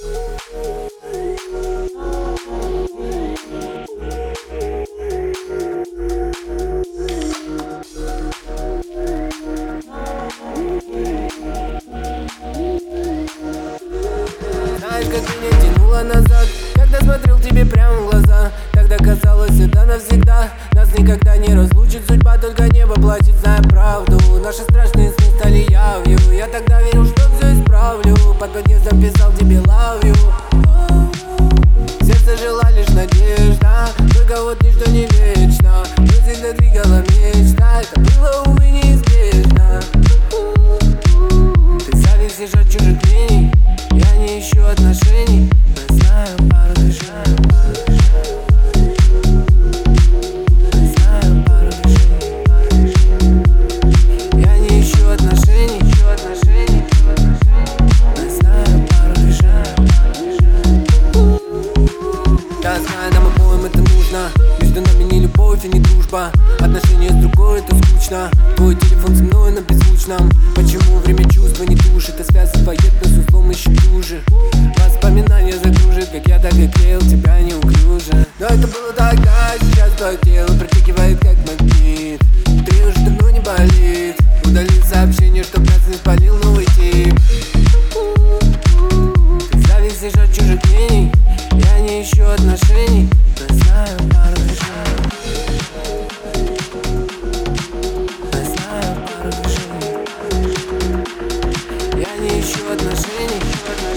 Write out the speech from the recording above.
Знаешь, как меня тянуло назад Когда смотрел тебе прямо в глаза Тогда казалось, это навсегда Нас никогда не разлучит судьба Только небо плачет, за. Записал тебе love you Сердце жила лишь надежда. Только вот ничто не обоим это нужно. Между нами не любовь и не дружба. Отношения с другой это скучно. Твой телефон со мной на беззвучном. Почему время чувства не душит, а связь поет нас узлом еще туже Воспоминания загружит, как я так и клеил тебя неуклюже. Но это было тогда, а сейчас твое тело притягивает как магнит. Ты уже давно не болит. Удалил сообщение, чтоб нас не спалил новый тип. Ты зависишь от чужих мнений Я не ищу отношений. еще отношений, еще одна